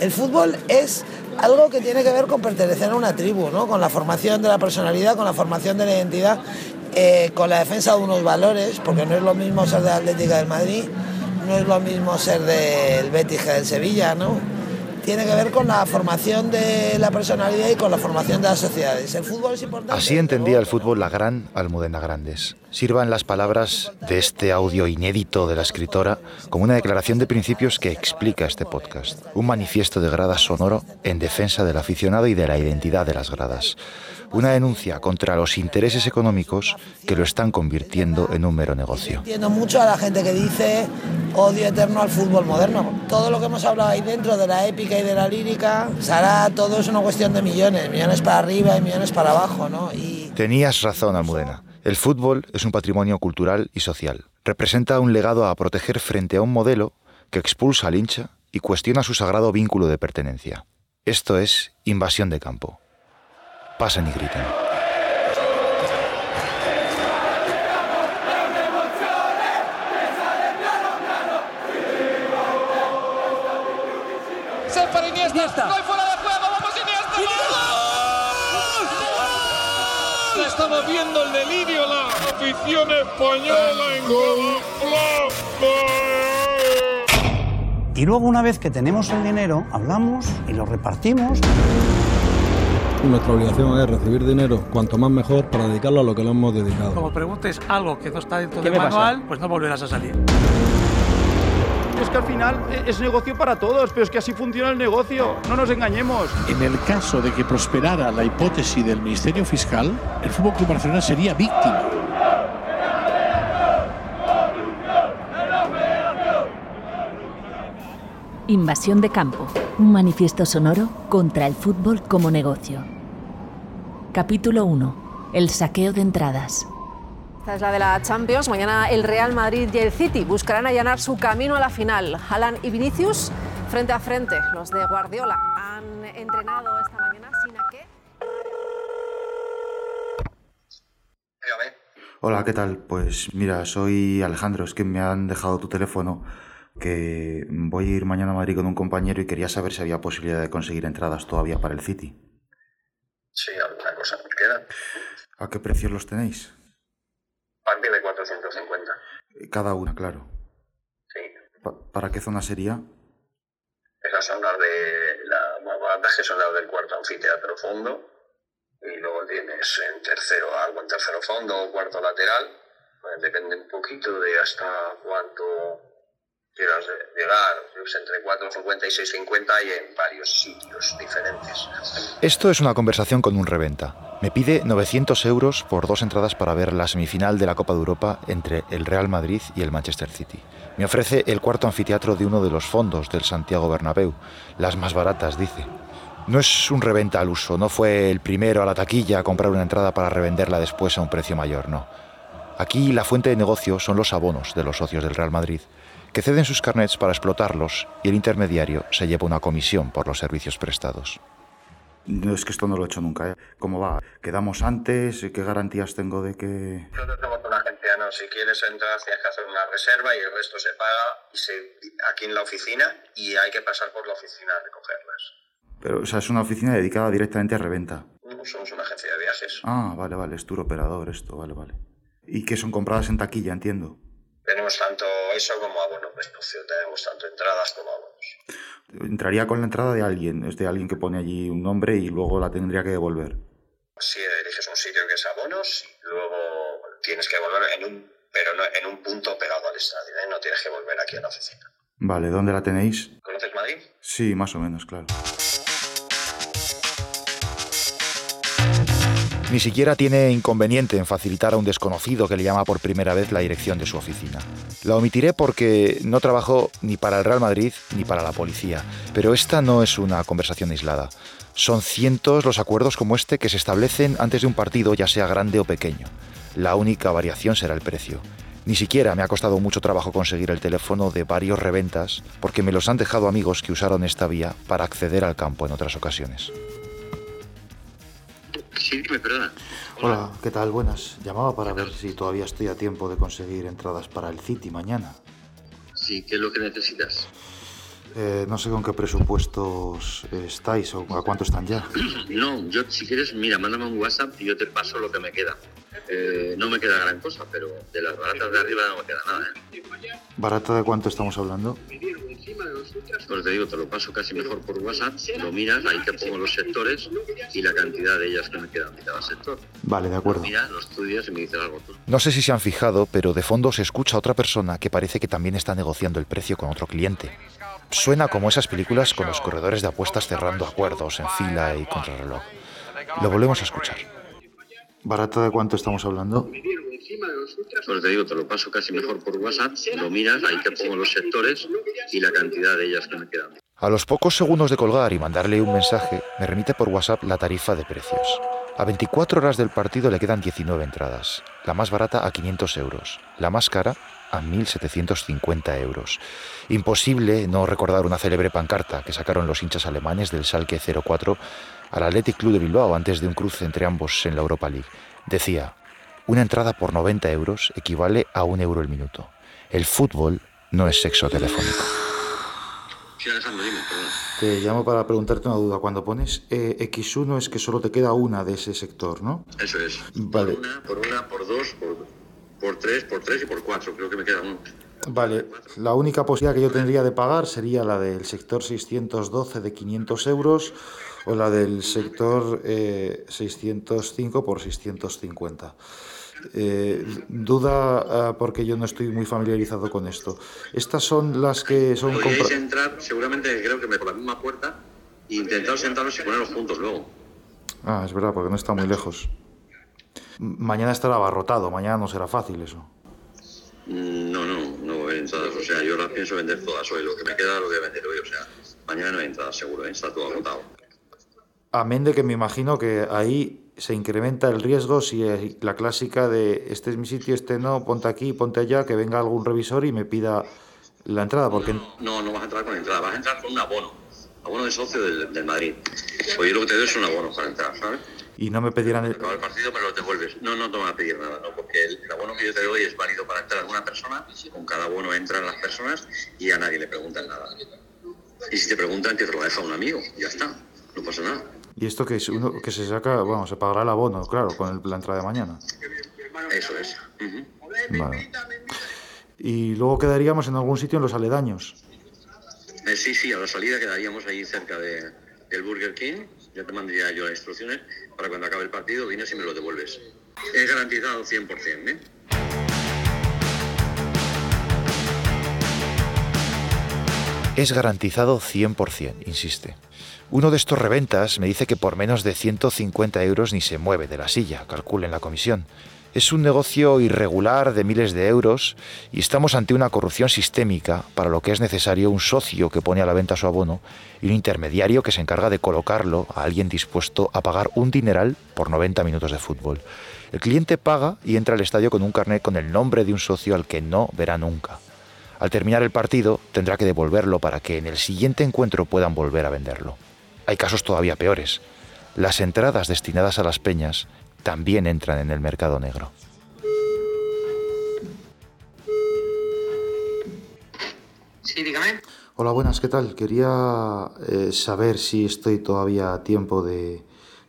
El fútbol es algo que tiene que ver con pertenecer a una tribu, ¿no? con la formación de la personalidad, con la formación de la identidad, eh, con la defensa de unos valores, porque no es lo mismo ser de Atlética del Madrid, no es lo mismo ser del Betis que del Sevilla, ¿no? Tiene que ver con la formación de la personalidad y con la formación de las sociedades. El fútbol es importante. Así entendía el fútbol la gran Almudena Grandes. Sirvan las palabras de este audio inédito de la escritora como una declaración de principios que explica este podcast. Un manifiesto de gradas sonoro en defensa del aficionado y de la identidad de las gradas una denuncia contra los intereses económicos que lo están convirtiendo en un mero negocio. Entiendo mucho a la gente que dice odio eterno al fútbol moderno. Todo lo que hemos hablado ahí dentro de la épica y de la lírica, será todo es una cuestión de millones, millones para arriba y millones para abajo, ¿no? Y... Tenías razón, Almudena. El fútbol es un patrimonio cultural y social. Representa un legado a proteger frente a un modelo que expulsa al hincha y cuestiona su sagrado vínculo de pertenencia. Esto es invasión de campo pasen y griten. Se para Iniesta. No hay fuera de juego. Vamos Iniesta. ¡Gol! Estamos viendo el delirio la afición española en gol. Y luego una vez que tenemos el dinero, hablamos y lo repartimos. Nuestra obligación es recibir dinero cuanto más mejor para dedicarlo a lo que lo hemos dedicado. Como preguntes algo que no está dentro del manual, pues no volverás a salir. Es que al final es negocio para todos, pero es que así funciona el negocio, no nos engañemos. En el caso de que prosperara la hipótesis del Ministerio Fiscal, el Fútbol Club Barcelona sería víctima. Invasión de campo, un manifiesto sonoro contra el fútbol como negocio. Capítulo 1. El saqueo de entradas. Esta es la de la Champions. Mañana el Real Madrid y el City buscarán allanar su camino a la final. Alan y Vinicius frente a frente. Los de Guardiola han entrenado esta mañana sin a qué. Hola, ¿qué tal? Pues mira, soy Alejandro, es que me han dejado tu teléfono que voy a ir mañana a Madrid con un compañero y quería saber si había posibilidad de conseguir entradas todavía para el City. Sí, alguna cosa me queda. ¿A qué precios los tenéis? Partir de 450. Cada una, claro. Sí. ¿Para qué zona sería? Esas son las de. La más baratas que son las del cuarto anfiteatro fondo. Y luego tienes en tercero, algo en tercero fondo o cuarto lateral. Pues depende un poquito de hasta cuánto quieras llegar, entre 4.50 y 6.50 y en varios sitios diferentes. Esto es una conversación con un reventa. Me pide 900 euros por dos entradas para ver la semifinal de la Copa de Europa entre el Real Madrid y el Manchester City. Me ofrece el cuarto anfiteatro de uno de los fondos del Santiago Bernabéu, las más baratas, dice. No es un reventa al uso, no fue el primero a la taquilla a comprar una entrada para revenderla después a un precio mayor, no. Aquí la fuente de negocio son los abonos de los socios del Real Madrid, que ceden sus carnets para explotarlos y el intermediario se lleva una comisión por los servicios prestados. No es que esto no lo he hecho nunca. ¿eh? ¿Cómo va? ¿Quedamos antes? ¿Qué garantías tengo de que...? Nosotros tenemos una agencia, no. Si quieres entrar tienes que hacer una reserva y el resto se paga y se, aquí en la oficina y hay que pasar por la oficina a recogerlas. Pero, o sea, es una oficina dedicada directamente a reventa. No, somos una agencia de viajes. Ah, vale, vale, es tour operador esto, vale, vale. ¿Y que son compradas en taquilla, entiendo? Tenemos tanto eso como abonos de negocio, tenemos tanto entradas como abonos. Entraría con la entrada de alguien, es de alguien que pone allí un nombre y luego la tendría que devolver. Si eliges un sitio que es abonos, luego tienes que volver en un, pero no, en un punto pegado al estadio, ¿eh? no tienes que volver aquí a la oficina. Vale, ¿dónde la tenéis? ¿Conoces Madrid? Sí, más o menos, claro. Ni siquiera tiene inconveniente en facilitar a un desconocido que le llama por primera vez la dirección de su oficina. La omitiré porque no trabajo ni para el Real Madrid ni para la policía, pero esta no es una conversación aislada. Son cientos los acuerdos como este que se establecen antes de un partido, ya sea grande o pequeño. La única variación será el precio. Ni siquiera me ha costado mucho trabajo conseguir el teléfono de varios reventas porque me los han dejado amigos que usaron esta vía para acceder al campo en otras ocasiones. Sí, dime, perdona. Hola, ¿qué tal? Buenas. Llamaba para ver si todavía estoy a tiempo de conseguir entradas para el City mañana. Sí, ¿qué es lo que necesitas? Eh, no sé con qué presupuestos estáis o a cuánto están ya. No, yo si quieres, mira, mándame un WhatsApp y yo te paso lo que me queda. Eh, no me queda gran cosa, pero de las baratas de arriba no me queda nada. ¿eh? ¿Barata de cuánto estamos hablando? Pues te digo, te lo paso casi mejor por WhatsApp, lo miras, ahí te pongo los sectores y la cantidad de ellas que me quedan de cada sector. Vale, de acuerdo. Mira, lo estudias y me dices algo tú. No sé si se han fijado, pero de fondo se escucha a otra persona que parece que también está negociando el precio con otro cliente. Suena como esas películas con los corredores de apuestas cerrando acuerdos en fila y contrarreloj. Lo volvemos a escuchar. ¿Barata de cuánto estamos hablando? Pues te digo, te lo paso casi mejor por WhatsApp, lo miras, ahí te pongo los sectores y la cantidad de ellas que me quedan. A los pocos segundos de colgar y mandarle un mensaje, me remite por WhatsApp la tarifa de precios. A 24 horas del partido le quedan 19 entradas, la más barata a 500 euros, la más cara a 1.750 euros. Imposible no recordar una célebre pancarta que sacaron los hinchas alemanes del Salque 04 al Athletic Club de Bilbao antes de un cruce entre ambos en la Europa League. Decía, una entrada por 90 euros equivale a un euro el minuto. El fútbol no es sexo telefónico. Te llamo para preguntarte una duda. Cuando pones eh, X1 es que solo te queda una de ese sector, ¿no? Eso es. Vale. Por una, por una, por dos, por, por tres, por tres y por cuatro. Creo que me queda uno. Vale, la única posibilidad que yo tendría de pagar sería la del sector 612 de 500 euros o la del sector eh, 605 por 650. Eh, duda ah, porque yo no estoy muy familiarizado con esto. Estas son las que son Podríais entrar, seguramente creo que me por la misma puerta, e intentar sentarlos y ponerlos juntos luego. Ah, es verdad, porque no está muy lejos. Mañana estará abarrotado, mañana no será fácil eso. No, no, no voy a entradas. O sea, yo las pienso vender todas hoy. Lo que me queda lo voy a vender hoy. O sea, mañana no hay entradas seguro, está todo agotado. Amén de que me imagino que ahí se incrementa el riesgo si es la clásica de este es mi sitio, este no, ponte aquí, ponte allá, que venga algún revisor y me pida la entrada, porque No, no vas a entrar con entrada, vas a entrar con un abono. Abono de socio del, del Madrid. Pues yo lo que te doy es un abono para entrar, ¿sabes? Y no me pedirán el... Acaba el partido, me lo devuelves. No, no te van a pedir nada, ¿no? Porque el, el abono que yo te doy es válido para entrar una persona, con cada abono entran las personas y a nadie le preguntan nada. Y si te preguntan, que te lo deja un amigo, ya está, no pasa nada. Y esto que es uno que se saca, bueno, se pagará el abono, claro, con el- la entrada de mañana. Eso es. Vale. Y luego quedaríamos en algún sitio en los aledaños. Eh, sí, sí, a la salida quedaríamos ahí cerca de, del Burger King. Ya te mandaría yo las instrucciones para cuando acabe el partido vienes y me lo devuelves. Es garantizado 100%, ¿eh? Es garantizado 100%, insiste. Uno de estos reventas me dice que por menos de 150 euros ni se mueve de la silla, calculen la comisión. Es un negocio irregular de miles de euros y estamos ante una corrupción sistémica para lo que es necesario un socio que pone a la venta su abono y un intermediario que se encarga de colocarlo a alguien dispuesto a pagar un dineral por 90 minutos de fútbol. El cliente paga y entra al estadio con un carnet con el nombre de un socio al que no verá nunca. Al terminar el partido tendrá que devolverlo para que en el siguiente encuentro puedan volver a venderlo. Hay casos todavía peores. Las entradas destinadas a las peñas también entran en el mercado negro. Sí, dígame. Hola, buenas, ¿qué tal? Quería eh, saber si estoy todavía a tiempo de,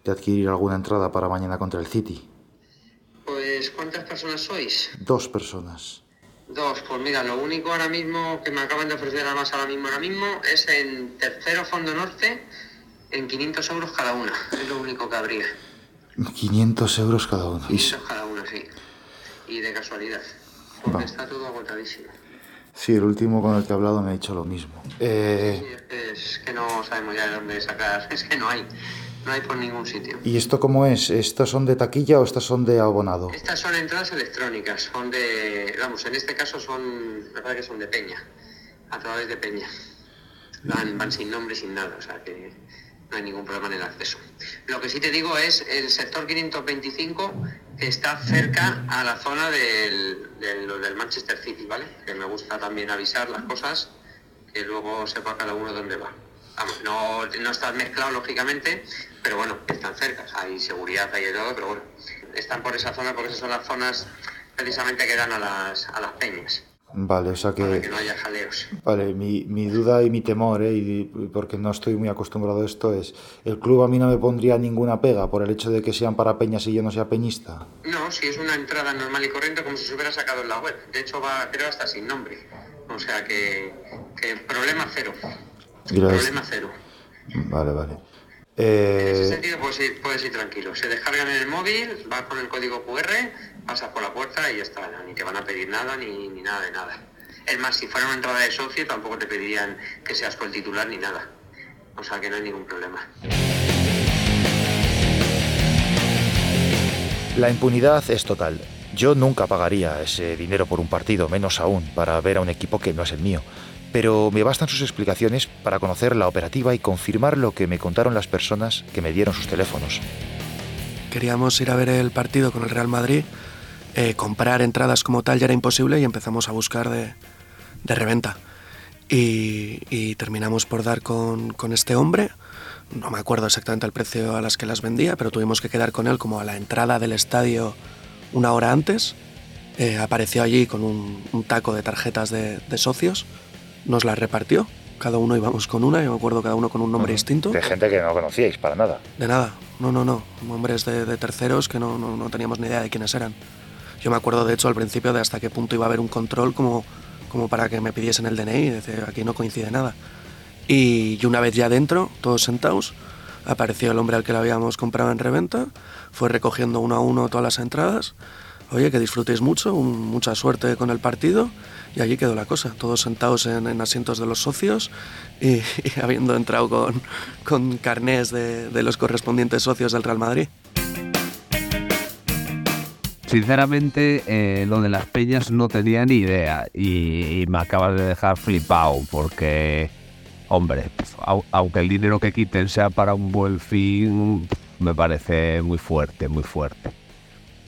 de adquirir alguna entrada para mañana contra el City. Pues, ¿cuántas personas sois? Dos personas. Dos. Pues mira, lo único ahora mismo que me acaban de ofrecer además ahora mismo, ahora mismo, es en tercero fondo norte, en 500 euros cada una. Es lo único que habría. 500 euros cada uno. Y s- 500 cada una, sí. Y de casualidad. Porque Va. está todo agotadísimo. Sí, el último con el que he hablado me ha dicho lo mismo. Eh, Es que no sabemos ya de dónde sacar. Es que no hay. No hay por ningún sitio. ¿Y esto cómo es? ¿Estos son de taquilla o estas son de abonado? Estas son entradas electrónicas, son de, vamos, en este caso son, me parece que son de Peña, a través de Peña. Van, van sin nombre, sin nada, o sea que no hay ningún problema en el acceso. Lo que sí te digo es el sector 525 que está cerca a la zona del, del, Manchester City, ¿vale? Que me gusta también avisar las cosas, que luego sepa cada uno dónde va. No, no están mezclados lógicamente, pero bueno, están cerca, hay seguridad, hay todo, pero bueno, están por esa zona porque esas son las zonas precisamente que dan a las, a las peñas. Vale, o sea que... Para que no haya jaleos. Vale, mi, mi duda y mi temor, ¿eh? y porque no estoy muy acostumbrado a esto, es, ¿el club a mí no me pondría ninguna pega por el hecho de que sean para peñas y yo no sea peñista? No, si es una entrada normal y corriente como si se hubiera sacado en la web. De hecho va, creo, hasta sin nombre. O sea que, que problema cero. Gracias. Problema cero. Vale, vale. En ese Eh, sentido puedes ir, puedes ir tranquilo. Se descargan en el móvil, vas con el código QR, pasas por la puerta y ya está. Ni te van a pedir nada ni, ni nada de nada. Es más, si fuera una entrada de socio tampoco te pedirían que seas tú el titular ni nada. O sea que no hay ningún problema. la impunidad es total. Yo nunca pagaría ese dinero por un partido, menos aún para ver a un equipo que no es el mío. Pero me bastan sus explicaciones para conocer la operativa y confirmar lo que me contaron las personas que me dieron sus teléfonos. Queríamos ir a ver el partido con el Real Madrid, eh, comprar entradas como tal ya era imposible y empezamos a buscar de, de reventa. Y, y terminamos por dar con, con este hombre, no me acuerdo exactamente el precio a las que las vendía, pero tuvimos que quedar con él como a la entrada del estadio una hora antes. Eh, apareció allí con un, un taco de tarjetas de, de socios, nos las repartió, cada uno íbamos con una, yo me acuerdo cada uno con un nombre distinto. De gente que no conocíais para nada. De nada, no, no, no. Nombres de, de terceros que no, no, no teníamos ni idea de quiénes eran. Yo me acuerdo, de hecho, al principio de hasta qué punto iba a haber un control como, como para que me pidiesen el DNI. y decir, aquí no coincide nada. Y, y una vez ya dentro, todos sentados, apareció el hombre al que lo habíamos comprado en reventa, fue recogiendo uno a uno todas las entradas. Oye, que disfrutéis mucho, mucha suerte con el partido. Y allí quedó la cosa, todos sentados en, en asientos de los socios y, habiendo entrado con, con carnés de, los correspondientes socios del Real Madrid. Sinceramente, eh, lo de las peñas no tenía ni idea y, me acabas de dejar flipado porque, hombre, au- aunque el dinero que quiten sea para un buen fin, me parece muy fuerte, muy fuerte.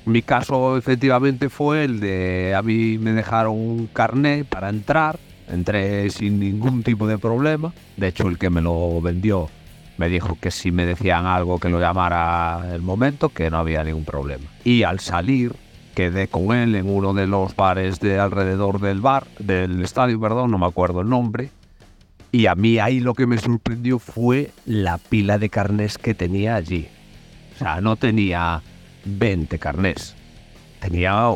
Mi caso efectivamente fue el de a mí me dejaron un carnet para entrar, entré sin ningún tipo de problema. De hecho, el que me lo vendió me dijo que si me decían algo que lo llamara el momento, que no había ningún problema. Y al salir quedé con él en uno de los bares de alrededor del bar, del estadio, perdón, no me acuerdo el nombre. Y a mí ahí lo que me sorprendió fue la pila de carnés que tenía allí. O sea, no tenía 20 carnés. Tenía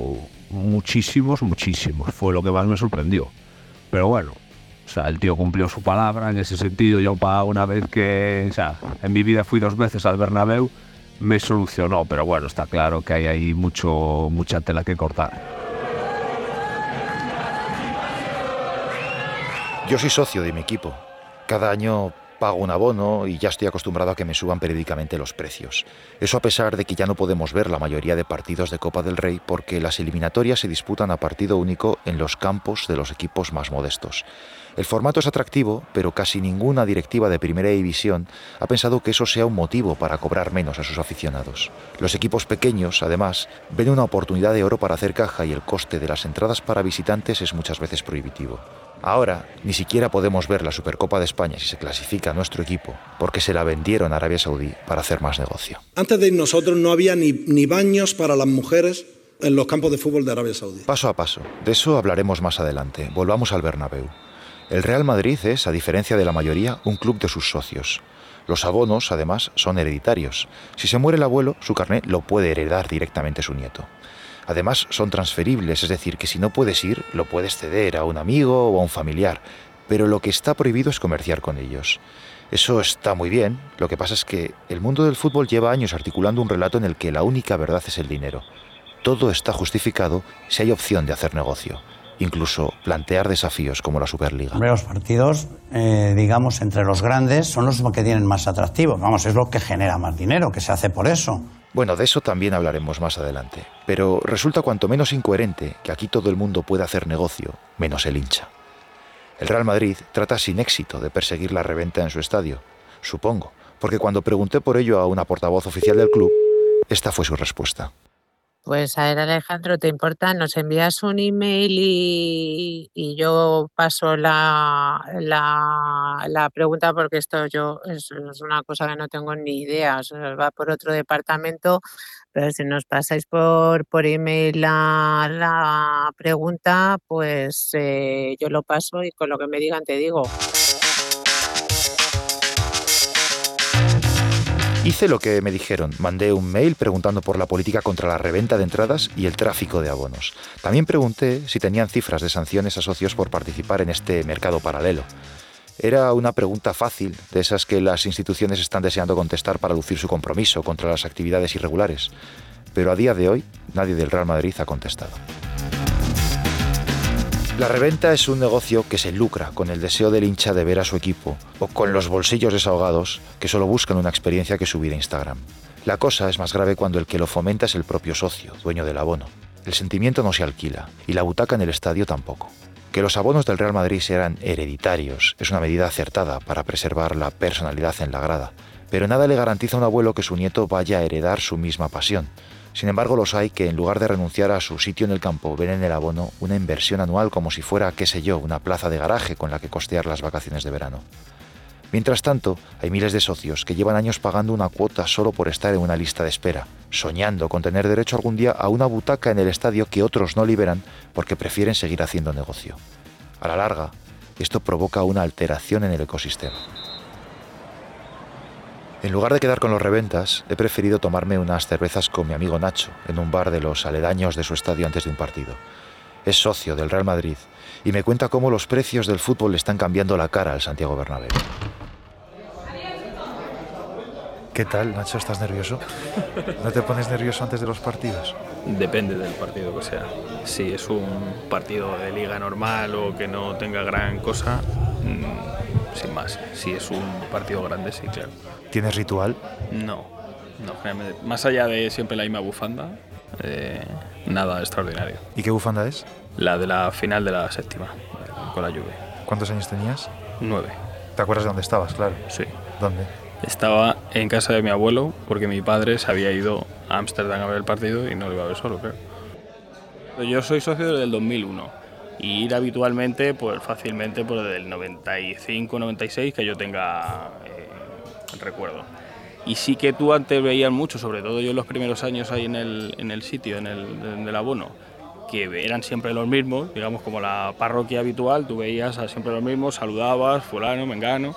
muchísimos, muchísimos. Fue lo que más me sorprendió. Pero bueno, o sea, el tío cumplió su palabra en ese sentido. Yo para una vez que, o sea, en mi vida fui dos veces al Bernabéu, me solucionó. Pero bueno, está claro que hay ahí mucho, mucha tela que cortar. Yo soy socio de mi equipo. Cada año pago un abono y ya estoy acostumbrado a que me suban periódicamente los precios. Eso a pesar de que ya no podemos ver la mayoría de partidos de Copa del Rey porque las eliminatorias se disputan a partido único en los campos de los equipos más modestos. El formato es atractivo, pero casi ninguna directiva de primera división ha pensado que eso sea un motivo para cobrar menos a sus aficionados. Los equipos pequeños, además, ven una oportunidad de oro para hacer caja y el coste de las entradas para visitantes es muchas veces prohibitivo. Ahora, ni siquiera podemos ver la Supercopa de España si se clasifica nuestro equipo, porque se la vendieron a Arabia Saudí para hacer más negocio. Antes de nosotros no había ni, ni baños para las mujeres en los campos de fútbol de Arabia Saudí. Paso a paso, de eso hablaremos más adelante. Volvamos al Bernabéu. El Real Madrid es, a diferencia de la mayoría, un club de sus socios. Los abonos, además, son hereditarios. Si se muere el abuelo, su carnet lo puede heredar directamente su nieto. Además, son transferibles, es decir, que si no puedes ir, lo puedes ceder a un amigo o a un familiar, pero lo que está prohibido es comerciar con ellos. Eso está muy bien, lo que pasa es que el mundo del fútbol lleva años articulando un relato en el que la única verdad es el dinero. Todo está justificado si hay opción de hacer negocio, incluso plantear desafíos como la Superliga. Los partidos, eh, digamos, entre los grandes son los que tienen más atractivos. Vamos, es lo que genera más dinero, que se hace por eso. Bueno, de eso también hablaremos más adelante, pero resulta cuanto menos incoherente que aquí todo el mundo pueda hacer negocio, menos el hincha. El Real Madrid trata sin éxito de perseguir la reventa en su estadio, supongo, porque cuando pregunté por ello a una portavoz oficial del club, esta fue su respuesta. Pues a ver, Alejandro, ¿te importa? Nos envías un email y, y yo paso la, la, la, pregunta porque esto yo es, una cosa que no tengo ni idea, o sea, va por otro departamento, pero si nos pasáis por, por email la, la pregunta, pues eh, yo lo paso y con lo que me digan te digo. Hice lo que me dijeron, mandé un mail preguntando por la política contra la reventa de entradas y el tráfico de abonos. También pregunté si tenían cifras de sanciones a socios por participar en este mercado paralelo. Era una pregunta fácil, de esas que las instituciones están deseando contestar para lucir su compromiso contra las actividades irregulares. Pero a día de hoy nadie del Real Madrid ha contestado. La reventa es un negocio que se lucra con el deseo del hincha de ver a su equipo o con los bolsillos desahogados que solo buscan una experiencia que subir a Instagram. La cosa es más grave cuando el que lo fomenta es el propio socio, dueño del abono. El sentimiento no se alquila y la butaca en el estadio tampoco. Que los abonos del Real Madrid sean hereditarios es una medida acertada para preservar la personalidad en la grada, pero nada le garantiza a un abuelo que su nieto vaya a heredar su misma pasión. Sin embargo, los hay que en lugar de renunciar a su sitio en el campo, ven en el abono una inversión anual como si fuera, qué sé yo, una plaza de garaje con la que costear las vacaciones de verano. Mientras tanto, hay miles de socios que llevan años pagando una cuota solo por estar en una lista de espera, soñando con tener derecho algún día a una butaca en el estadio que otros no liberan porque prefieren seguir haciendo negocio. A la larga, esto provoca una alteración en el ecosistema. En lugar de quedar con los reventas, he preferido tomarme unas cervezas con mi amigo Nacho en un bar de los aledaños de su estadio antes de un partido. Es socio del Real Madrid y me cuenta cómo los precios del fútbol le están cambiando la cara al Santiago Bernabéu. ¿Qué tal, Nacho? ¿Estás nervioso? ¿No te pones nervioso antes de los partidos? Depende del partido que sea. Si es un partido de liga normal o que no tenga gran cosa, sin más. Si es un partido grande, sí, claro. ¿Tienes ritual? No, no, generalmente. Más allá de siempre la misma bufanda, eh, nada extraordinario. ¿Y qué bufanda es? La de la final de la séptima, con la lluvia. ¿Cuántos años tenías? Nueve. ¿Te acuerdas de dónde estabas, claro? Sí. ¿Dónde? Estaba en casa de mi abuelo porque mi padre se había ido a Ámsterdam a ver el partido y no lo iba a ver solo, creo. Yo soy socio desde el 2001 y ir habitualmente, pues fácilmente por pues, el 95, 96 que yo tenga eh, recuerdo. Y sí que tú antes veías mucho, sobre todo yo en los primeros años ahí en el, en el sitio, en el, en el abono, que eran siempre los mismos, digamos como la parroquia habitual, tú veías a siempre los mismos, saludabas, fulano, mengano,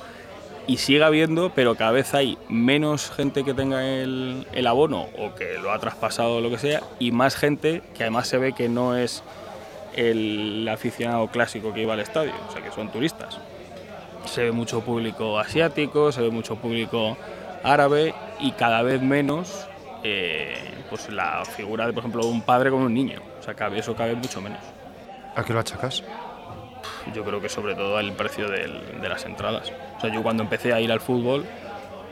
y sigue habiendo, pero cada vez hay menos gente que tenga el, el abono o que lo ha traspasado o lo que sea, y más gente que además se ve que no es el aficionado clásico que iba al estadio, o sea que son turistas. Se ve mucho público asiático, se ve mucho público árabe y cada vez menos eh, pues la figura de, por ejemplo, un padre con un niño. O sea, cabe, eso cabe mucho menos. ¿A qué lo achacas? Yo creo que sobre todo al precio de las entradas. O sea, yo cuando empecé a ir al fútbol,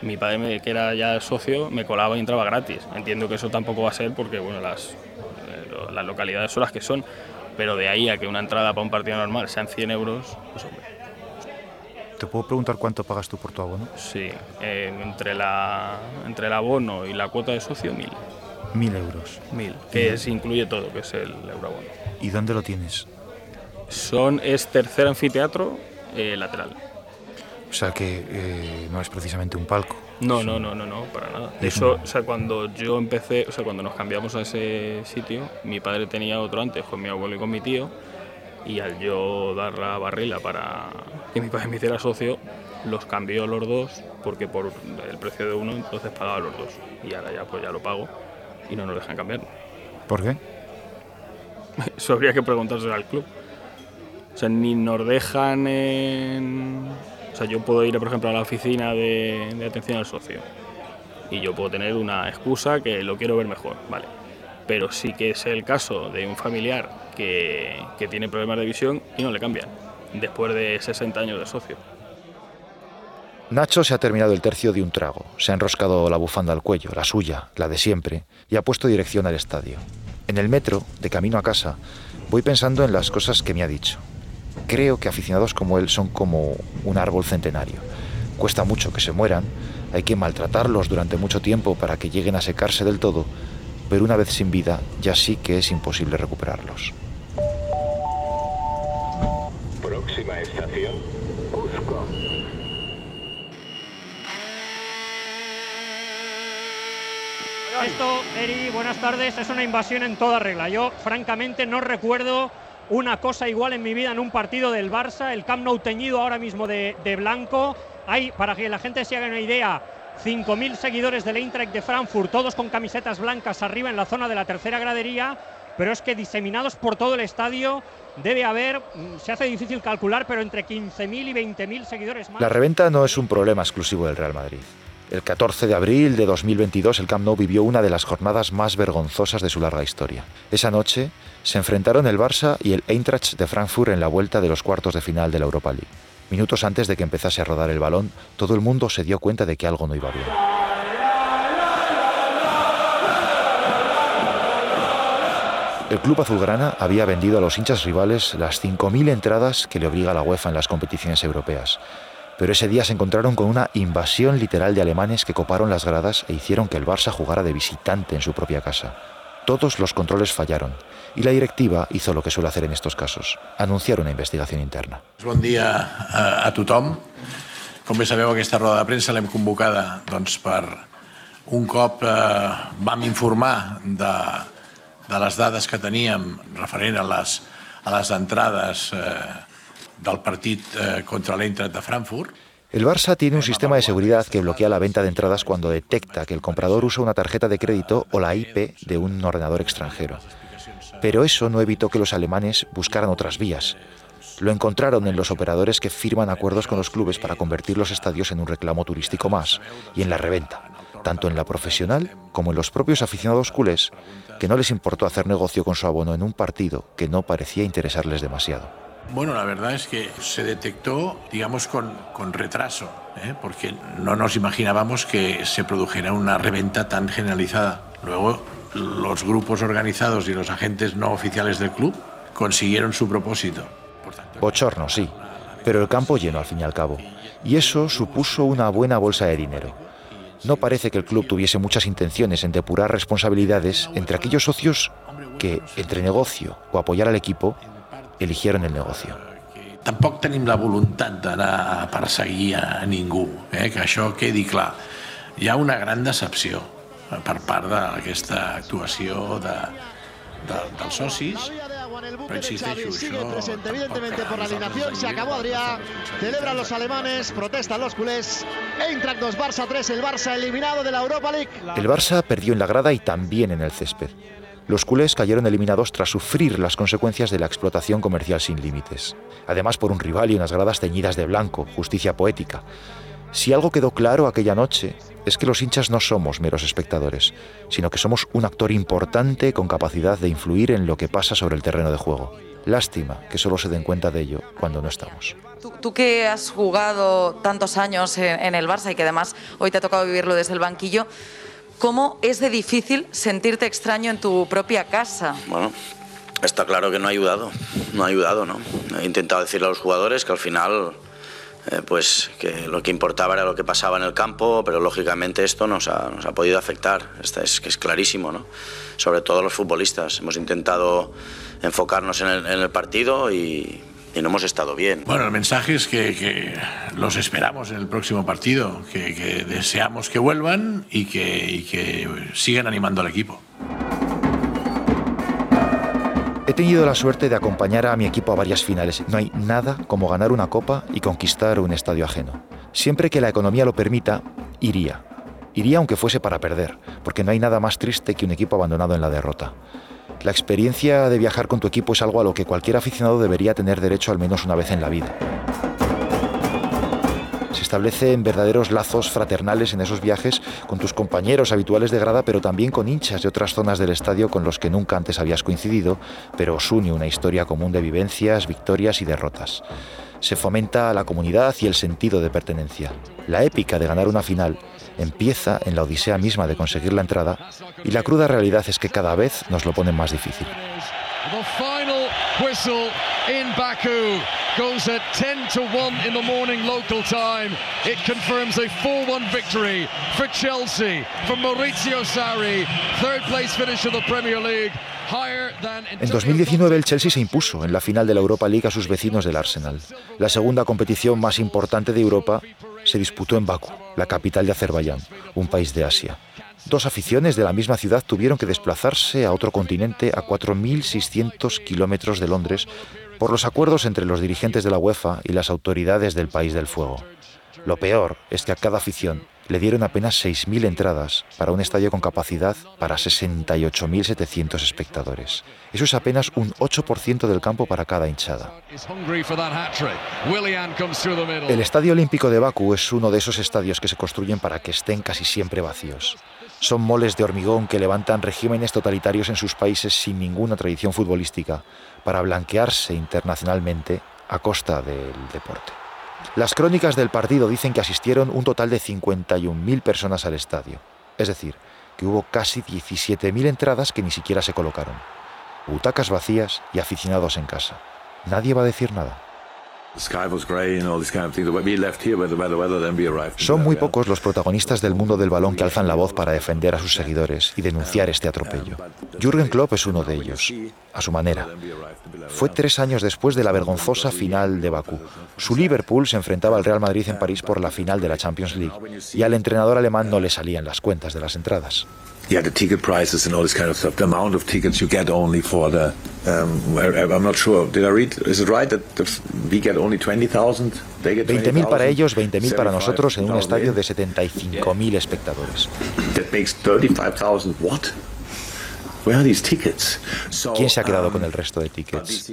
mi padre, que era ya socio, me colaba y entraba gratis. Entiendo que eso tampoco va a ser porque bueno, las, eh, las localidades son las que son, pero de ahí a que una entrada para un partido normal sean 100 euros, pues hombre. ¿Te puedo preguntar cuánto pagas tú por tu abono? Sí, eh, entre, la, entre el abono y la cuota de socio, mil. Mil euros. Mil, que es, incluye todo, que es el euroabono. ¿Y dónde lo tienes? Son, es tercer anfiteatro eh, lateral. O sea que eh, no es precisamente un palco. No, no, no, no, no, para nada. Eso, o sea, cuando yo empecé, o sea, cuando nos cambiamos a ese sitio, mi padre tenía otro antes con mi abuelo y con mi tío, y al yo dar la barrila para que mi padre me hiciera socio, los cambió los dos, porque por el precio de uno entonces pagaba los dos. Y ahora ya pues ya lo pago y no nos dejan cambiar. ¿Por qué? Eso habría que preguntárselo al club. O sea, ni nos dejan en o sea, yo puedo ir, por ejemplo, a la oficina de, atención al socio y yo puedo tener una excusa que lo quiero ver mejor, ¿vale? Pero sí que es el caso de un familiar que, que tiene problemas de visión y no le cambian, después de 60 años de socio. Nacho se ha terminado el tercio de un trago, se ha enroscado la bufanda al cuello, la suya, la de siempre, y ha puesto dirección al estadio. En el metro, de camino a casa, voy pensando en las cosas que me ha dicho, Creo que aficionados como él son como un árbol centenario. Cuesta mucho que se mueran, hay que maltratarlos durante mucho tiempo para que lleguen a secarse del todo, pero una vez sin vida ya sí que es imposible recuperarlos. Próxima estación. Esto, Eri, buenas tardes, es una invasión en toda regla. Yo, francamente, no recuerdo una cosa igual en mi vida en un partido del Barça, el Camp Nou teñido ahora mismo de, de blanco. Hay, para que la gente se haga una idea, 5.000 seguidores del Eintracht de Frankfurt, todos con camisetas blancas arriba en la zona de la tercera gradería, pero es que diseminados por todo el estadio debe haber, mm, se hace difícil calcular, pero entre 15.000 y 20.000 seguidores más. La reventa no es un problema exclusivo del Real Madrid. El 14 de abril de 2022 el Camp Nou vivió una de las jornadas más vergonzosas de su larga historia. Esa noche se enfrentaron el Barça y el Eintracht de Frankfurt en la vuelta de los cuartos de final de la Europa League. Minutos antes de que empezase a rodar el balón, todo el mundo se dio cuenta de que algo no iba bien. El club azulgrana había vendido a los hinchas rivales las 5.000 entradas que le obliga la UEFA en las competiciones europeas. Pero ese día se encontraron con una invasión literal de alemanes que coparon las gradas e hicieron que el Barça jugara de visitante en su propia casa. Todos los controles fallaron y la directiva hizo lo que suele hacer en estos casos, anunciar una investigación interna. Bon dia a, a tothom. Com bé sabeu, aquesta roda de premsa l'hem convocada doncs, per un cop eh, vam informar de, de les que teníem referent a les, a eh, del partit eh, contra l'Eintracht de Frankfurt. El Barça tiene un sistema de seguridad que bloquea la venta de entradas cuando detecta que el comprador usa una tarjeta de crédito o la IP de un ordenador extranjero. Pero eso no evitó que los alemanes buscaran otras vías. Lo encontraron en los operadores que firman acuerdos con los clubes para convertir los estadios en un reclamo turístico más y en la reventa, tanto en la profesional como en los propios aficionados culés, que no les importó hacer negocio con su abono en un partido que no parecía interesarles demasiado. Bueno, la verdad es que se detectó, digamos, con, con retraso, ¿eh? porque no nos imaginábamos que se produjera una reventa tan generalizada. Luego, los grupos organizados y los agentes no oficiales del club consiguieron su propósito. Bochorno, sí, pero el campo lleno al fin y al cabo. Y eso supuso una buena bolsa de dinero. No parece que el club tuviese muchas intenciones en depurar responsabilidades entre aquellos socios que, entre negocio o apoyar al equipo, eligieron el negocio. Tampoc tenim la voluntat d'anar a perseguir a ningú, eh? que això quedi clar. Hi ha una gran decepció per part d'aquesta actuació de, de, dels socis, però insisteixo, sigue presente, evidentemente por la alineación. Se acabó Adrià. Celebran los alemanes, protestan los culés. Eintracht 2, Barça 3, el Barça eliminado de la Europa League. El Barça perdió en la grada y también en el césped. Los culés cayeron eliminados tras sufrir las consecuencias de la explotación comercial sin límites. Además por un rival y unas gradas teñidas de blanco, justicia poética. Si algo quedó claro aquella noche es que los hinchas no somos meros espectadores, sino que somos un actor importante con capacidad de influir en lo que pasa sobre el terreno de juego. Lástima que solo se den cuenta de ello cuando no estamos. Tú, que has jugado tantos años en, en el Barça y que además hoy te ha tocado vivirlo desde el banquillo, ¿cómo es de difícil sentirte extraño en tu propia casa? Bueno, está claro que no ha ayudado, no ha ayudado, ¿no? He intentado decirle a los jugadores que al final, eh, pues que lo que importaba era lo que pasaba en el campo, pero lógicamente esto nos ha, nos ha podido afectar, Esta es que es clarísimo, ¿no? Sobre todo los futbolistas. Hemos intentado enfocarnos en el, en el partido y, y no hemos estado bien. Bueno, el mensaje es que, que los esperamos en el próximo partido, que, que deseamos que vuelvan y que, y que sigan animando al equipo. He tenido la suerte de acompañar a mi equipo a varias finales. No hay nada como ganar una copa y conquistar un estadio ajeno. Siempre que la economía lo permita, iría. Iría aunque fuese para perder, porque no hay nada más triste que un equipo abandonado en la derrota. La experiencia de viajar con tu equipo es algo a lo que cualquier aficionado debería tener derecho al menos una vez en la vida. Se establecen verdaderos lazos fraternales en esos viajes con tus compañeros habituales de grada, pero también con hinchas de otras zonas del estadio con los que nunca antes habías coincidido, pero os une una historia común de vivencias, victorias y derrotas. Se fomenta la comunidad y el sentido de pertenencia. La épica de ganar una final empieza en la odisea misma de conseguir la entrada y la cruda realidad es que cada vez nos lo ponen más difícil. The final whistle in Baku. goes at 10 to 1 in the morning local time. It confirms a 4-1 victory for Chelsea, for Maurizio Sarri, third place finish of the Premier League. En 2019 el Chelsea se impuso en la final de la Europa League a sus vecinos del Arsenal. La segunda competición más importante de Europa se disputó en Bakú, la capital de Azerbaiyán, un país de Asia. Dos aficiones de la misma ciudad tuvieron que desplazarse a otro continente a 4.600 kilómetros de Londres por los acuerdos entre los dirigentes de la UEFA y las autoridades del país del fuego. Lo peor es que a cada afición le dieron apenas 6.000 entradas para un estadio con capacidad para 68.700 espectadores. Eso es apenas un 8% del campo para cada hinchada. El Estadio Olímpico de Bakú es uno de esos estadios que se construyen para que estén casi siempre vacíos. Son moles de hormigón que levantan regímenes totalitarios en sus países sin ninguna tradición futbolística para blanquearse internacionalmente a costa del deporte. Las crónicas del partido dicen que asistieron un total de 51.000 personas al estadio, es decir, que hubo casi 17.000 entradas que ni siquiera se colocaron. Butacas vacías y aficionados en casa. Nadie va a decir nada. Son muy pocos los protagonistas del mundo del balón que alzan la voz para defender a sus seguidores y denunciar este atropello. Jürgen Klopp es uno de ellos, a su manera. Fue tres años después de la vergonzosa final de Bakú. Su Liverpool se enfrentaba al Real Madrid en París por la final de la Champions League y al entrenador alemán no le salían las cuentas de las entradas. Yeah, the ticket prices and all this kind of stuff. The amount of tickets you get only for the. Um, I'm not sure. Did I read? Is it right that we get only 20,000? 20.000 para ellos, 20.000 para nosotros en un estadio de 75.000 espectadores. That makes 35,000 what? Where are these tickets? ¿Quién se ha quedado con el resto de tickets?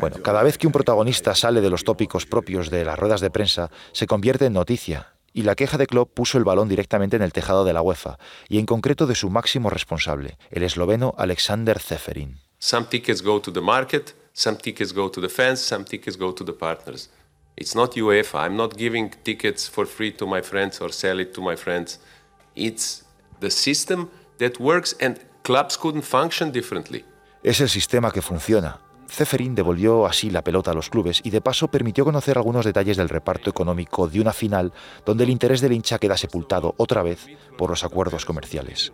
Bueno, cada vez que un protagonista sale de los tópicos propios de las ruedas de prensa, se convierte en noticia y la queja de Klopp puso el balón directamente en el tejado de la UEFA, y en concreto de su máximo responsable, el esloveno Alexander Zeferin. Some tickets go to the market, some tickets go to the fans, some tickets go to the partners. It's not UEFA. I'm not giving tickets for free to my friends or sell it to my friends. It's the system that works and clubs couldn't function differently. Es el sistema que funciona Zeferin devolvió así la pelota a los clubes y de paso permitió conocer algunos detalles del reparto económico de una final donde el interés del hincha queda sepultado otra vez por los acuerdos comerciales.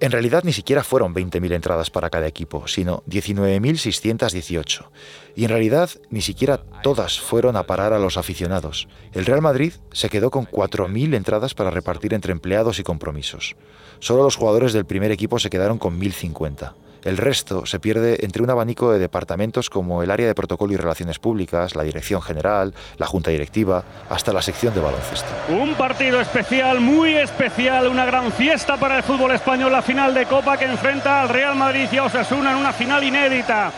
En realidad ni siquiera fueron 20.000 entradas para cada equipo, sino 19.618. Y en realidad ni siquiera todas fueron a parar a los aficionados. El Real Madrid se quedó con 4.000 entradas para repartir entre empleados y compromisos. Solo los jugadores del primer equipo se quedaron con 1.050. El resto se pierde entre un abanico de departamentos como el área de protocolo y relaciones públicas, la dirección general, la junta directiva, hasta la sección de baloncesto. Un partido especial, muy especial, una gran fiesta para el fútbol español, la final de Copa que enfrenta al Real Madrid y a Osasuna en una final inédita.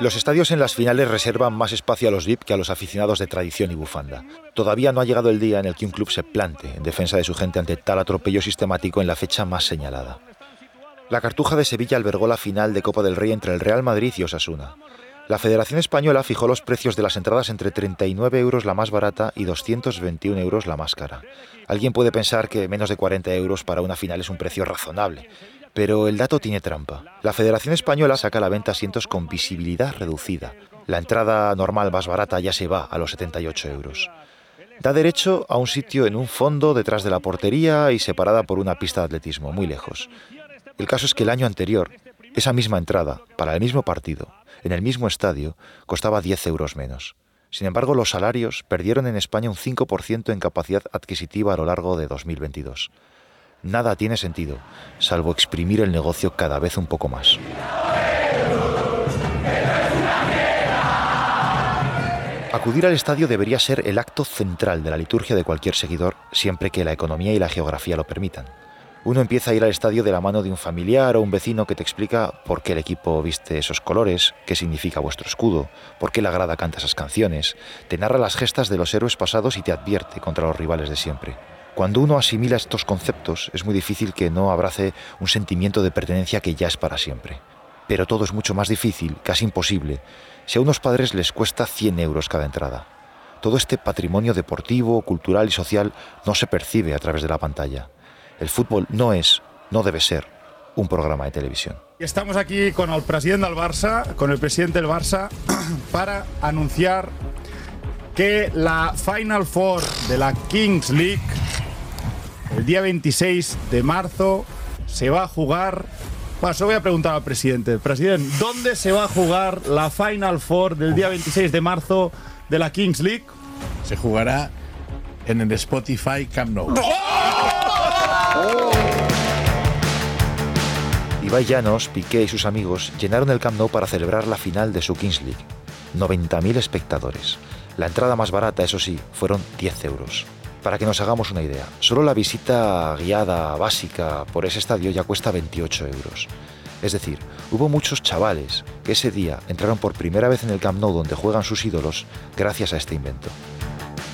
Los estadios en las finales reservan más espacio a los VIP que a los aficionados de tradición y bufanda. Todavía no ha llegado el día en el que un club se plante en defensa de su gente ante tal atropello sistemático en la fecha más señalada. La Cartuja de Sevilla albergó la final de Copa del Rey entre el Real Madrid y Osasuna. La Federación Española fijó los precios de las entradas entre 39 euros la más barata y 221 euros la más cara. Alguien puede pensar que menos de 40 euros para una final es un precio razonable, pero el dato tiene trampa. La Federación Española saca a la venta asientos con visibilidad reducida. La entrada normal más barata ya se va a los 78 euros. Da derecho a un sitio en un fondo detrás de la portería y separada por una pista de atletismo, muy lejos. El caso es que el año anterior, esa misma entrada, para el mismo partido, en el mismo estadio, costaba 10 euros menos. Sin embargo, los salarios perdieron en España un 5% en capacidad adquisitiva a lo largo de 2022. Nada tiene sentido, salvo exprimir el negocio cada vez un poco más. Acudir al estadio debería ser el acto central de la liturgia de cualquier seguidor, siempre que la economía y la geografía lo permitan. Uno empieza a ir al estadio de la mano de un familiar o un vecino que te explica por qué el equipo viste esos colores, qué significa vuestro escudo, por qué la grada canta esas canciones, te narra las gestas de los héroes pasados y te advierte contra los rivales de siempre. Cuando uno asimila estos conceptos, es muy difícil que no abrace un sentimiento de pertenencia que ya es para siempre. Pero todo es mucho más difícil, casi imposible, si a unos padres les cuesta 100 euros cada entrada. Todo este patrimonio deportivo, cultural y social no se percibe a través de la pantalla. El fútbol no es, no debe ser, un programa de televisión. Estamos aquí con el presidente del Barça, con el presidente del Barça, para anunciar que la Final Four de la Kings League, el día 26 de marzo, se va a jugar. Bueno, se voy a preguntar al presidente. Presidente, ¿dónde se va a jugar la Final Four del día 26 de marzo de la Kings League? Se jugará en el Spotify Camp Nou. Ibai Llanos, Piqué y sus amigos llenaron el Camp Nou para celebrar la final de su Kings League. 90.000 espectadores. La entrada más barata, eso sí, fueron 10 euros. Para que nos hagamos una idea, solo la visita guiada básica por ese estadio ya cuesta 28 euros. Es decir, hubo muchos chavales que ese día entraron por primera vez en el Camp Nou donde juegan sus ídolos gracias a este invento.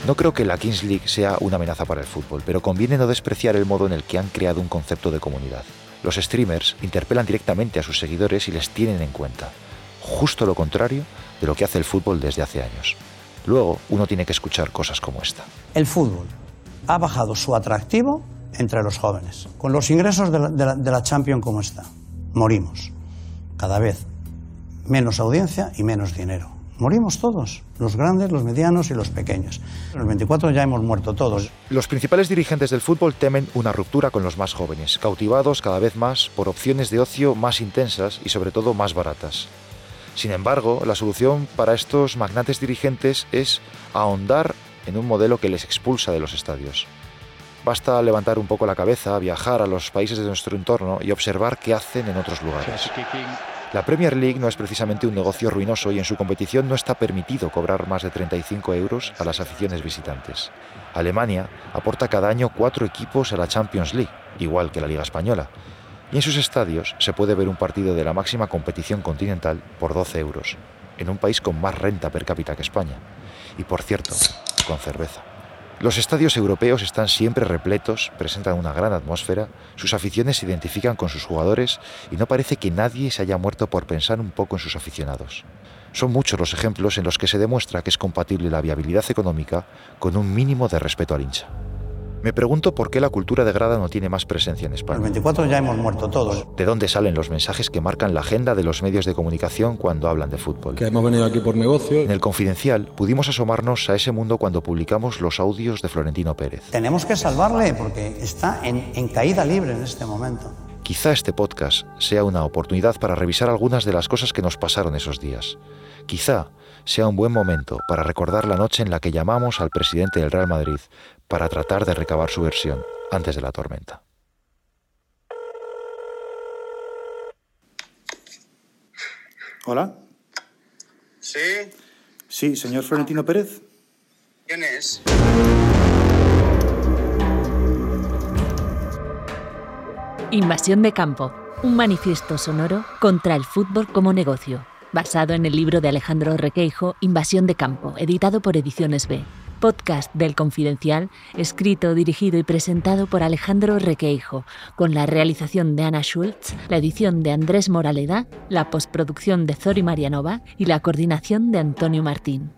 No creo que la Kings League sea una amenaza para el fútbol, pero conviene no despreciar el modo en el que han creado un concepto de comunidad. Los streamers interpelan directamente a sus seguidores y les tienen en cuenta. Justo lo contrario de lo que hace el fútbol desde hace años. Luego uno tiene que escuchar cosas como esta. El fútbol ha bajado su atractivo entre los jóvenes. Con los ingresos de la, Champions como está, morimos. Cada vez menos audiencia y menos dinero. Morimos todos, los grandes, los medianos y los pequeños. En el 24 ya hemos muerto todos. Los principales dirigentes del fútbol temen una ruptura con los más jóvenes, cautivados cada vez más por opciones de ocio más intensas y sobre todo más baratas. Sin embargo, la solución para estos magnates dirigentes es ahondar en un modelo que les expulsa de los estadios. Basta levantar un poco la cabeza, viajar a los países de nuestro entorno y observar qué hacen en otros lugares. La Premier League no es precisamente un negocio ruinoso y en su competición no está permitido cobrar más de 35 euros a las aficiones visitantes. Alemania aporta cada año cuatro equipos a la Champions League, igual que la Liga Española, y en sus estadios se puede ver un partido de la máxima competición continental por 12 euros, en un país con más renta per cápita que España, y por cierto, con cerveza. Los estadios europeos están siempre repletos, presentan una gran atmósfera, sus aficiones se identifican con sus jugadores y no parece que nadie se haya muerto por pensar un poco en sus aficionados. Son muchos los ejemplos en los que se demuestra que es compatible la viabilidad económica con un mínimo de respeto al hincha. Me pregunto por qué la cultura de grada no tiene más presencia en España. En el 24 ya hemos muerto todos. ¿De dónde salen los mensajes que marcan la agenda de los medios de comunicación cuando hablan de fútbol? Que hemos venido aquí por negocio. En el Confidencial pudimos asomarnos a ese mundo cuando publicamos los audios de Florentino Pérez. Tenemos que salvarle porque está en, en caída libre en este momento. Quizá este podcast sea una oportunidad para revisar algunas de las cosas que nos pasaron esos días. Quizá sea un buen momento para recordar la noche en la que llamamos al presidente del Real Madrid para tratar de recabar su versión antes de la tormenta. Hola. ¿Sí? Sí, señor Florentino Pérez. ¿Quién es? Invasión de campo, un manifiesto sonoro contra el fútbol como negocio, basado en el libro de Alejandro Requeijo, Invasión de campo, editado por Ediciones B. Podcast del Confidencial, escrito, dirigido y presentado por Alejandro Requeijo, con la realización de Ana Schultz, la edición de Andrés Moraleda, la postproducción de Zori Marianova y la coordinación de Antonio Martín.